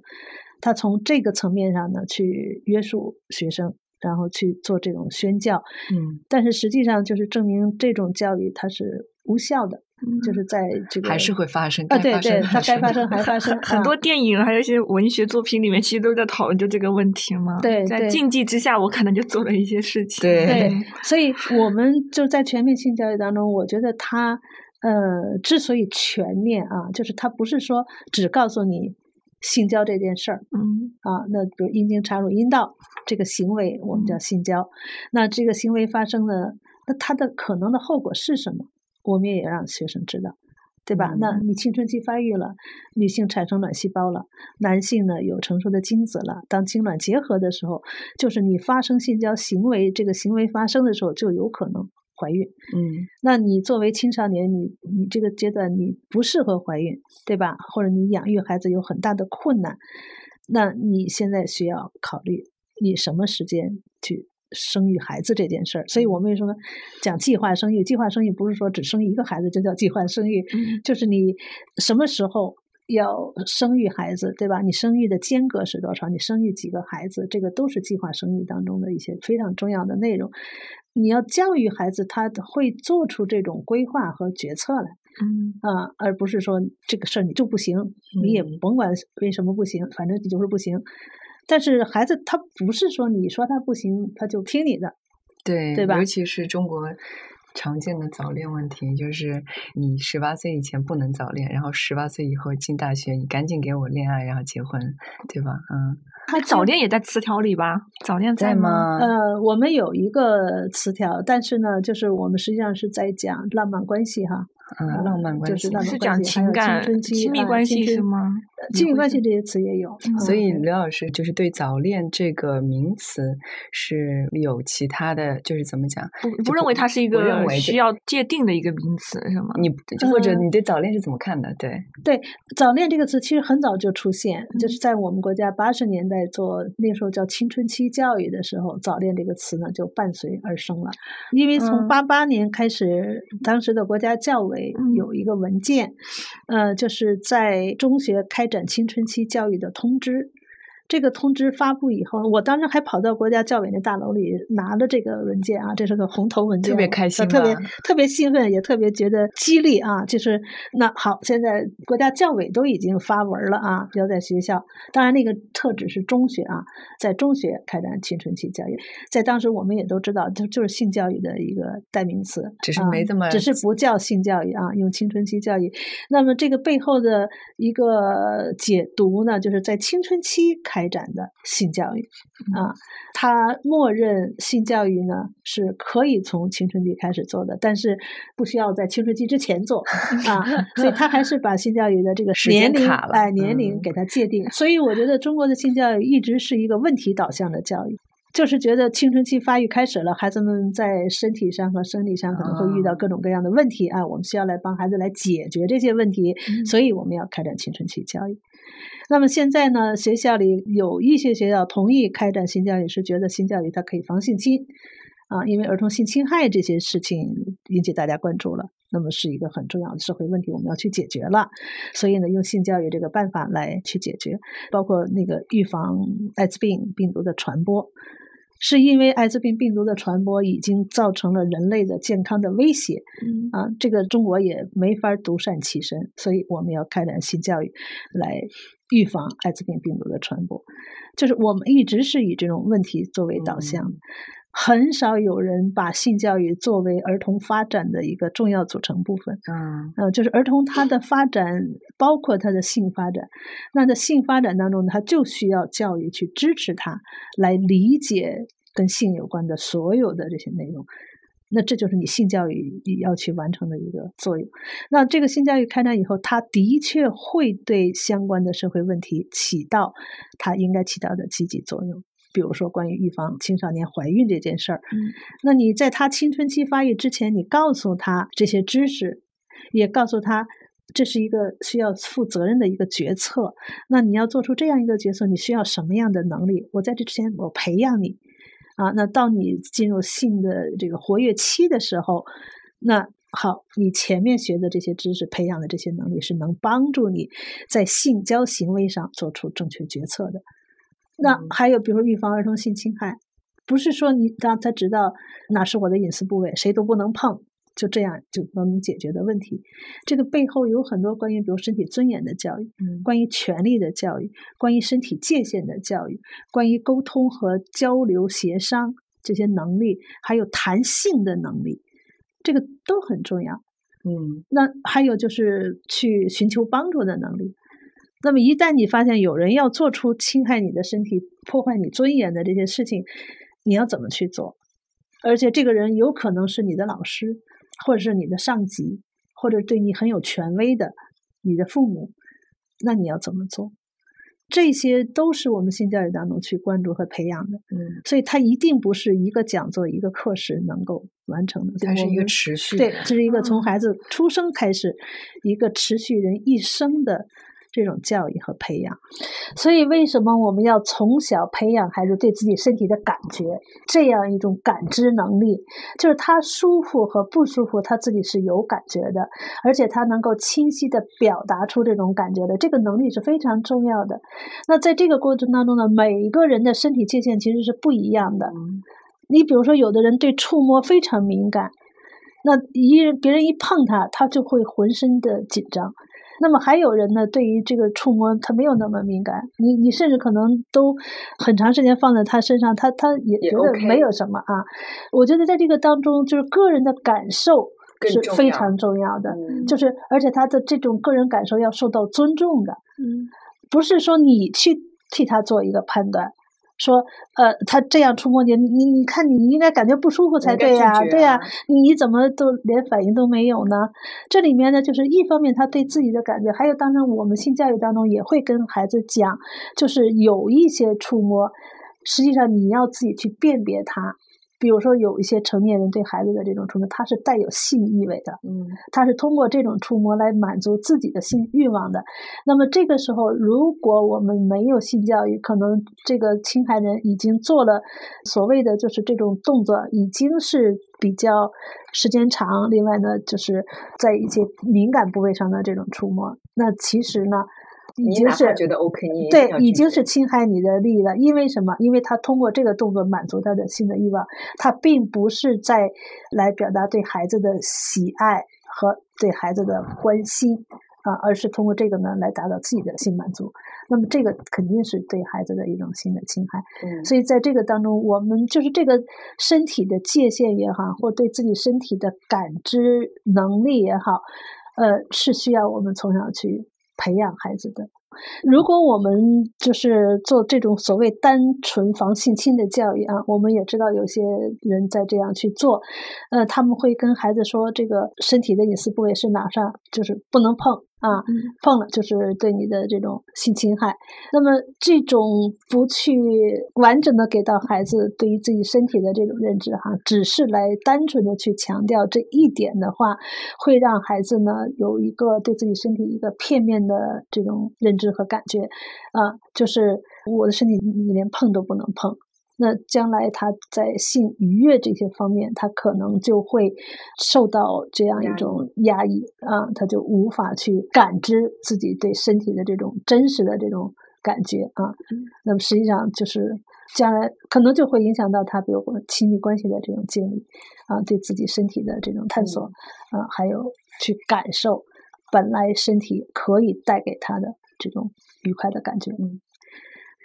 他从这个层面上呢，去约束学生，然后去做这种宣教，嗯，但是实际上就是证明这种教育它是无效的，就是在这个还是会发生，啊，对对，生它该发生还发生，*laughs* 很啊多电影还有一些文学作品里面，其实都在讨论就这个问题嘛。对在禁忌之下，我可能就做了一些事情。对对，所以我们就在全面性教育当中，我觉得它呃之所以全面啊，就是它不是说只告诉你性交这件事儿嗯啊，那比如阴茎插入阴道这个行为，我们叫性交，那这个行为发生了，那它的可能的后果是什么？我们也让学生知道。对吧？那你青春期发育了，女性产生卵细胞了，男性呢有成熟的精子了。当精卵结合的时候，就是你发生性交行为，这个行为发生的时候就有可能怀孕。嗯那你作为青少年，你你这个阶段你不适合怀孕，对吧？或者你养育孩子有很大的困难，那你现在需要考虑你什么时间去生育孩子这件事儿。所以我们为什么讲计划生育？计划生育不是说只生一个孩子就叫计划生育，嗯就是你什么时候。要生育孩子，对吧？你生育的间隔是多少？你生育几个孩子？这个都是计划生育当中的一些非常重要的内容。你要教育孩子，他会做出这种规划和决策来嗯啊，而不是说这个事儿你就不行，你也嗯甭管为什么不行，反正你就是不行。但是孩子他不是说你说他不行，他就听你的，对对吧尤其是中国常见的早恋问题，就是你十八岁以前不能早恋，然后十八岁以后进大学，你赶紧给我恋爱，然后结婚，对吧？嗯，那早恋也在词条里吧？早恋在吗？呃，我们有一个词条，但是呢，就是我们实际上是在讲浪漫关系哈，嗯，浪漫关系就是浪漫是讲情感、亲密啊关系是吗？呃亲密关系这些词也有，所以嗯刘老师就是对早恋这个名词是有其他的，就是怎么讲？不不认为它是一个需要界定的一个名词是吗？你或者嗯你对早恋是怎么看的？对，对“早恋”这个词其实很早就出现，嗯就是在我们国家八十年代做那时候叫青春期教育的时候，“早恋”这个词呢就伴随而生了。因为从嗯八八年开始，当时的国家教委嗯有一个文件，呃，就是在中学开展青春期教育的通知。这个通知发布以后，我当时还跑到国家教委那大楼里拿了这个文件啊，这是个红头文件，特别开心特别特别兴奋，也特别觉得激励啊。就是那好，现在国家教委都已经发文了啊，要在学校，当然那个特指是中学啊，在中学开展青春期教育，在当时我们也都知道，就就是性教育的一个代名词，只是啊没这么只是不叫性教育啊，用青春期教育。那么这个背后的一个解读呢，就是在青春期开展的性教育啊，他默认性教育呢是可以从青春期开始做的，但是不需要在青春期之前做 *laughs* 啊，所以他还是把性教育的这个时间年龄卡了哎年龄嗯给他界定。所以我觉得中国的性教育一直是一个问题导向的教育。就是觉得青春期发育开始了，孩子们在身体上和生理上可能会遇到啊各种各样的问题啊，我们需要来帮孩子来解决这些问题，所以我们要开展青春期教育。那么现在呢，学校里有一些学校同意开展性教育，是觉得性教育它可以防性侵啊，因为儿童性侵害这些事情引起大家关注了，那么是一个很重要的社会问题，我们要去解决了。所以呢，用性教育这个办法来去解决，包括那个预防艾滋病病毒的传播。是因为艾滋病病毒的传播已经造成了人类的健康的威胁，嗯。啊，这个中国也没法独善其身，所以我们要开展性教育，来预防艾滋病病毒的传播。就是我们一直是以这种问题作为导向，嗯很少有人把性教育作为儿童发展的一个重要组成部分。嗯呃，就是儿童他的发展包括他的性发展，那在性发展当中，他就需要教育去支持他来理解跟性有关的所有的这些内容。那这就是你性教育要去完成的一个作用。那这个性教育开展以后，它的确会对相关的社会问题起到它应该起到的积极作用。比如说，关于预防青少年怀孕这件事儿，嗯那你在他青春期发育之前，你告诉他这些知识，也告诉他这是一个需要负责任的一个决策。那你要做出这样一个决策，你需要什么样的能力？我在这之前，我培养你啊。那到你进入性的这个活跃期的时候，那好，你前面学的这些知识，培养的这些能力，是能帮助你在性交行为上做出正确决策的。那嗯还有，比如说预防儿童性侵害，不是说你让他知道哪是我的隐私部位，谁都不能碰，就这样就能解决的问题。这个背后有很多关于，比如身体尊严的教育，嗯关于权利的教育，关于身体界限的教育，关于沟通和交流协商这些能力，还有谈性的能力，这个都很重要。嗯那还有就是去寻求帮助的能力。那么一旦你发现有人要做出侵害你的身体、破坏你尊严的这些事情，你要怎么去做？而且这个人有可能是你的老师，或者是你的上级，或者对你很有权威的你的父母，那你要怎么做？这些都是我们性教育当中去关注和培养的，嗯，所以它一定不是一个讲座、一个课时能够完成的。它是一个持续的对，这是一个从孩子出生开始，一个持续人一生的这种教育和培养。所以，为什么我们要从小培养孩子对自己身体的感觉，这样一种感知能力？就是他舒服和不舒服，他自己是有感觉的，而且他能够清晰的表达出这种感觉的，这个能力是非常重要的。那在这个过程当中呢，每一个人的身体界限其实是不一样的。嗯你比如说，有的人对触摸非常敏感，那一人别人一碰他，他就会浑身的紧张。那么还有人呢，对于这个触摸他没有那么敏感，你你甚至可能都很长时间放在他身上，他他也也觉得没有什么啊。我觉得在这个当中，就是个人的感受是非常重要的，嗯就是而且他的这种个人感受要受到尊重的。嗯不是说你去替他做一个判断，说呃他这样触摸你，你你你看你应该感觉不舒服才对呀、对呀、啊你怎么都连反应都没有呢？这里面呢，就是一方面他对自己的感觉，还有当然我们性教育当中也会跟孩子讲，就是有一些触摸，实际上你要自己去辨别它。比如说，有一些成年人对孩子的这种触摸，它是带有性意味的，嗯他是通过这种触摸来满足自己的性欲望的。那么这个时候，如果我们没有性教育，可能这个侵害人已经做了所谓的就是这种动作，已经是比较时间长。另外呢，就是在一些敏感部位上的这种触摸，那其实呢。已经是觉得 OK，你对已经是侵害你的利益了。因为什么？因为他通过这个动作满足他的性的欲望，他并不是在来表达对孩子的喜爱和对孩子的关心啊，而是通过这个呢来达到自己的性满足。那么这个肯定是对孩子的一种性的侵害。嗯所以在这个当中，我们就是这个身体的界限也好，或对自己身体的感知能力也好，呃，是需要我们从小去培养孩子的。如果我们就是做这种所谓单纯防性侵的教育啊，我们也知道有些人在这样去做，呃，他们会跟孩子说，这个身体的隐私部位是哪上，就是不能碰啊，碰了就是对你的这种性侵害。那么这种不去完整的给到孩子对于自己身体的这种认知哈，只是来单纯的去强调这一点的话，会让孩子呢有一个对自己身体一个片面的这种认知和感觉啊，就是我的身体你连碰都不能碰。那将来他在性愉悦这些方面，他可能就会受到这样一种压抑啊，他就无法去感知自己对身体的这种真实的这种感觉啊。那么实际上就是将来可能就会影响到他，比如说亲密关系的这种建立啊，对自己身体的这种探索啊，还有去感受本来身体可以带给他的这种愉快的感觉。嗯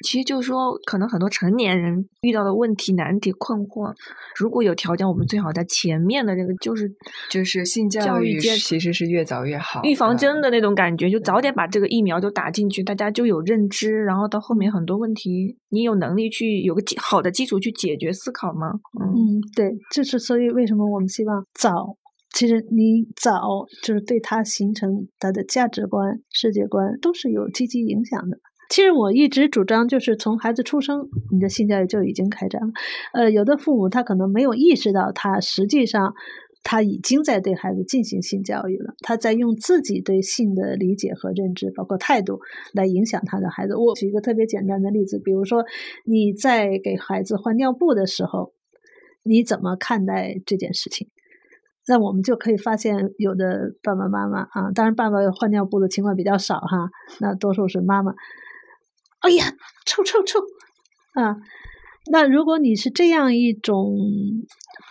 其实就是说，可能很多成年人遇到的问题、难题、困惑，如果有条件，我们最好在前面的这个就是就是性教教育其实是越早越好，预防针嗯的那种感觉，就早点把这个疫苗就打进去，大家就有认知，然后到后面很多问题，你有能力去有个好的基础去解决思考吗？嗯嗯，对，这是所以为什么我们希望早，其实你早就是对他形成他的价值观、世界观都是有积极影响的。其实我一直主张，就是从孩子出生，你的性教育就已经开展了。呃，有的父母他可能没有意识到，他实际上他已经在对孩子进行性教育了，他在用自己对性的理解和认知，包括态度，来影响他的孩子。我举一个特别简单的例子，比如说你在给孩子换尿布的时候，你怎么看待这件事情？那我们就可以发现，有的爸爸妈妈啊，当然爸爸换尿布的情况比较少哈，那多数是妈妈。哎呀，臭臭臭啊！那如果你是这样一种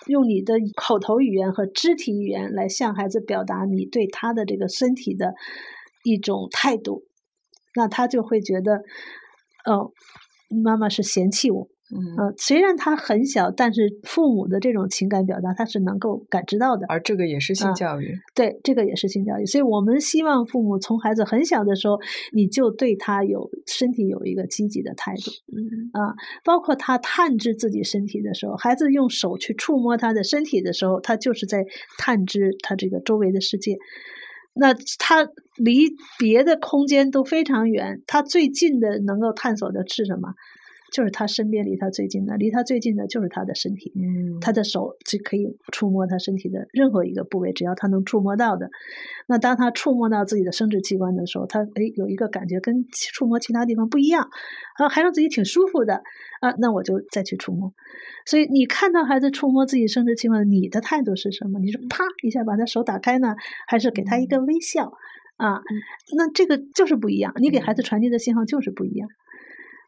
用你的口头语言和肢体语言来向孩子表达你对他的这个身体的一种态度，那他就会觉得，哦，妈妈是嫌弃我。嗯，呃，虽然他很小，但是父母的这种情感表达他是能够感知到的。而这个也是性啊教育，对，这个也是性教育，所以我们希望父母从孩子很小的时候，你就对他有身体有一个积极的态度嗯啊，包括他探知自己身体的时候，孩子用手去触摸他的身体的时候，他就是在探知他这个周围的世界。那他离别的空间都非常远，他最近的能够探索的是什么？就是他身边离他最近的，离他最近的就是他的身体。嗯，他的手就可以触摸他身体的任何一个部位，只要他能触摸到的。那当他触摸到自己的生殖器官的时候，他诶有一个感觉跟触摸其他地方不一样，啊，还让自己挺舒服的啊，那我就再去触摸。所以你看到孩子触摸自己生殖器官，你的态度是什么？你是啪一下把他手打开呢，还是给他一个微笑？啊，那这个就是不一样，你给孩子传递的信号就是不一样。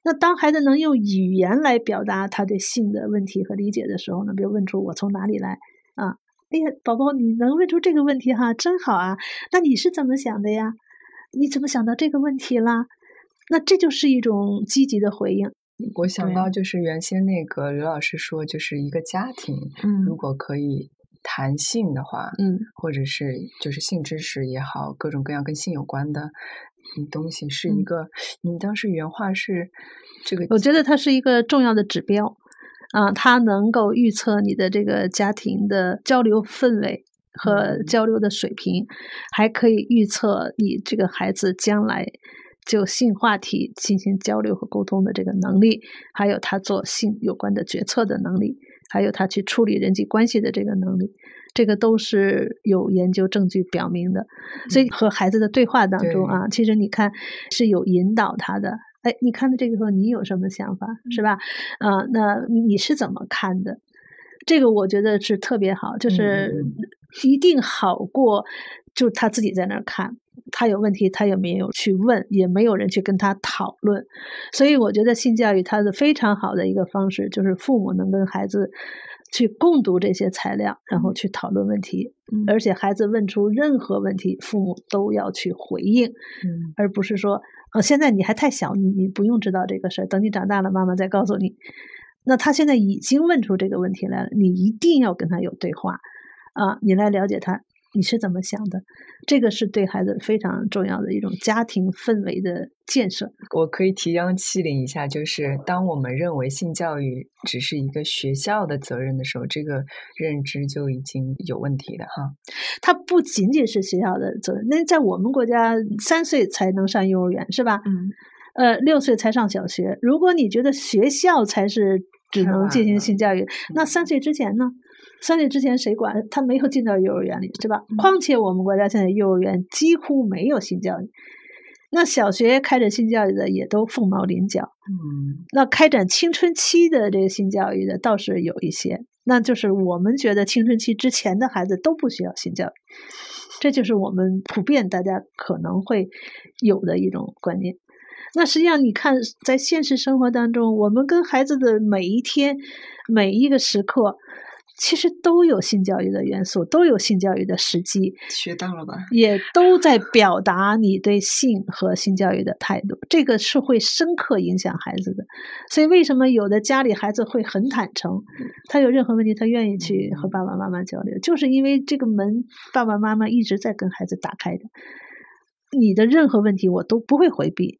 那当孩子能用语言来表达他对性的问题和理解的时候呢，比如问出我从哪里来啊？哎呀，宝宝，你能问出这个问题哈，真好啊！那你是怎么想的呀？你怎么想到这个问题啦？那这就是一种积极的回应。我想到就是原先那个刘老师说，就是一个家庭嗯如嗯果可以谈性的话，嗯或者是就是性知识也好，各种各样跟性有关的嗯东西，是一嗯个。你当时原话是这个，我觉得它是一个重要的指标啊，它能够预测你的这个家庭的交流氛围和嗯交流的水平，还可以预测你这个孩子将来就性话题进行交流和沟通的这个能力，还有他做性有关的决策的能力，还有他去处理人际关系的这个能力。这个都是有研究证据表明的，所以和孩子的对话当中啊，其实你看是有引导他的。哎，你看到这个时候，你有什么想法，是吧？啊、那你你是怎么看的？这个我觉得是特别好，就是嗯一定好过就他自己在那儿看他有问题，他也没有去问，也没有人去跟他讨论。所以我觉得性教育它的非常好的一个方式，就是父母能跟孩子去共读这些材料，然后去讨论问题，嗯。而且孩子问出任何问题，父母都要去回应，嗯。而不是说，呃，现在你还太小，你你不用知道这个事儿，等你长大了，妈妈再告诉你。那他现在已经问出这个问题来了，你一定要跟他有对话，啊，你来了解他你是怎么想的，这个是对孩子非常重要的一种家庭氛围的建设。我可以提纲挈领一下，就是当我们认为性教育只是一个学校的责任的时候，这个认知就已经有问题的哈。它不仅仅是学校的责任，那在我们国家三岁才能上幼儿园是吧？嗯，呃，六岁才上小学。如果你觉得学校才是只能进行性教育，那三岁之前呢？三岁之前谁管？他没有进到幼儿园里，对吧？况且我们国家现在幼儿园几乎没有性教育，那小学开展性教育的也都凤毛麟角。嗯那开展青春期的这个性教育的倒是有一些，那就是我们觉得青春期之前的孩子都不需要性教育，这就是我们普遍大家可能会有的一种观念。那实际上，你看，在现实生活当中，我们跟孩子的每一天、每一个时刻，其实都有性教育的元素，都有性教育的时机。学到了吧？也都在表达你对性和性教育的态度，这个是会深刻影响孩子的。所以，为什么有的家里孩子会很坦诚，他有任何问题，他愿意去和爸爸妈妈交流，就是因为这个门爸爸妈妈一直在跟孩子打开的。你的任何问题，我都不会回避。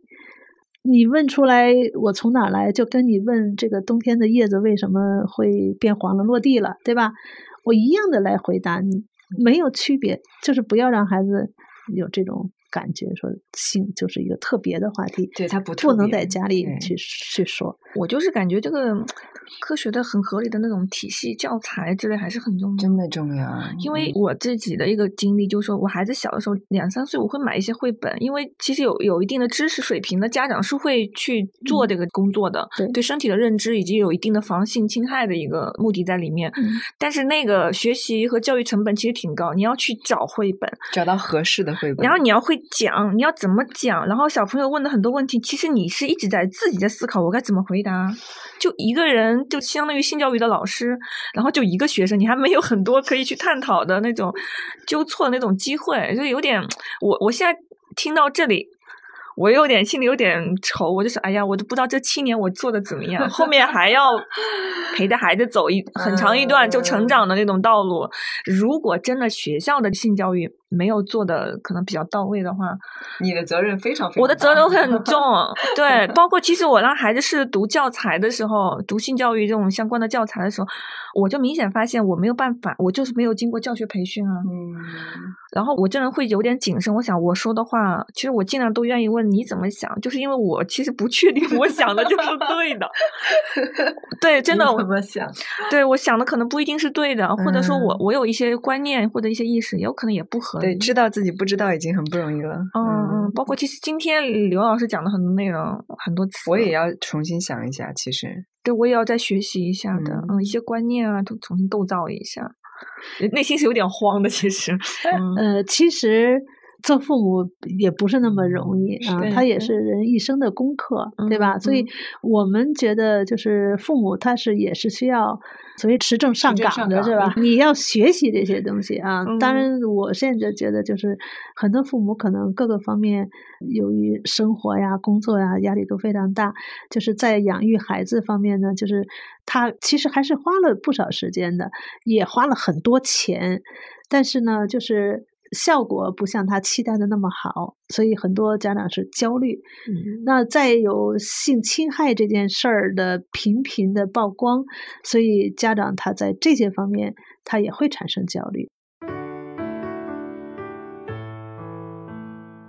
你问出来，我从哪来，就跟你问这个冬天的叶子为什么会变黄了、落地了，对吧？我一样的来回答你，没有区别，就是不要让孩子有这种感觉，说性就是一个特别的话题，对他不特不能在家里去去说。我就是感觉这个科学的很合理的那种体系教材之类还是很重要。真的重要。因为我自己的一个经历，就是说我孩子小的时候两三岁，我会买一些绘本，因为其实有有一定的知识水平的家长是会去做这个工作的，对对身体的认知以及有一定的防性侵害的一个目的在里面。嗯但是那个学习和教育成本其实挺高，你要去找绘本，找到合适的绘本，然后你要会讲，你要怎么讲，然后小朋友问的很多问题，其实你是一直在自己在思考我该怎么回答。就一个人，就相当于性教育的老师，然后就一个学生，你还没有很多可以去探讨的那种纠错的那种机会，就有点，我我现在听到这里。我有点心里有点愁，我就是哎呀，我都不知道这七年我做的怎么样，后面还要陪着孩子走一很长一段就成长的那种道路。如果真的学校的性教育没有做的可能比较到位的话，你的责任非常非常我的责任很重。*laughs* 对，包括其实我让孩子是读教材的时候，读性教育这种相关的教材的时候，我就明显发现我没有办法，我就是没有经过教学培训啊。嗯，然后我这人会有点谨慎，我想我说的话，其实我尽量都愿意问你怎么想，就是因为我其实不确定我想的就是对的。*laughs* 对，真的，我怎么想？对我想的可能不一定是对的，或者说我嗯我有一些观念或者一些意识，有可能也不合理。对，知道自己不知道已经很不容易了。嗯嗯，包括其实今天刘老师讲的很多内容，很多词，我也要重新想一下。其实，对我也要再学习一下的，嗯嗯，一些观念啊，都重新构造一下。内心是有点慌的，其实，*laughs* 嗯呃，其实做父母也不是那么容易啊，他也是人一生的功课，对吧？嗯所以嗯我们觉得，就是父母他是也是需要所谓持证上岗的，是吧？你要学习这些东西啊。当嗯然，我现在觉得，就是很多父母可能各个方面由于生活呀、工作呀压力都非常大，就是在养育孩子方面呢，就是他其实还是花了不少时间的，也花了很多钱，但是呢，就是效果不像他期待的那么好，所以很多家长是焦虑。嗯那再有性侵害这件事儿的频频的曝光，所以家长他在这些方面他也会产生焦虑。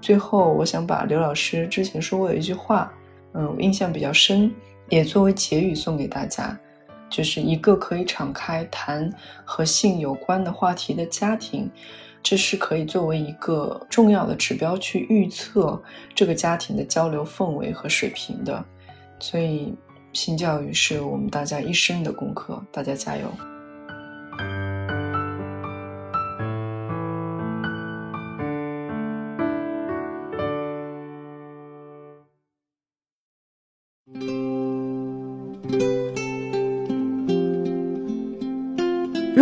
最后我想把刘老师之前说过的一句话，嗯，我印象比较深，也作为结语送给大家，就是一个可以敞开谈和性有关的话题的家庭，这是可以作为一个重要的指标去预测这个家庭的交流氛围和水平的。所以，性教育是我们大家一生的功课，大家加油！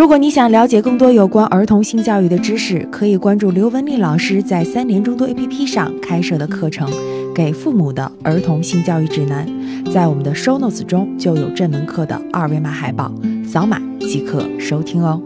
如果你想了解更多有关儿童性教育的知识，可以关注刘文丽老师在三联中多 APP 上开设的课程《给父母的儿童性教育指南》，在我们的 Show Notes 中就有这门课的二维码海报，扫码即可收听哦。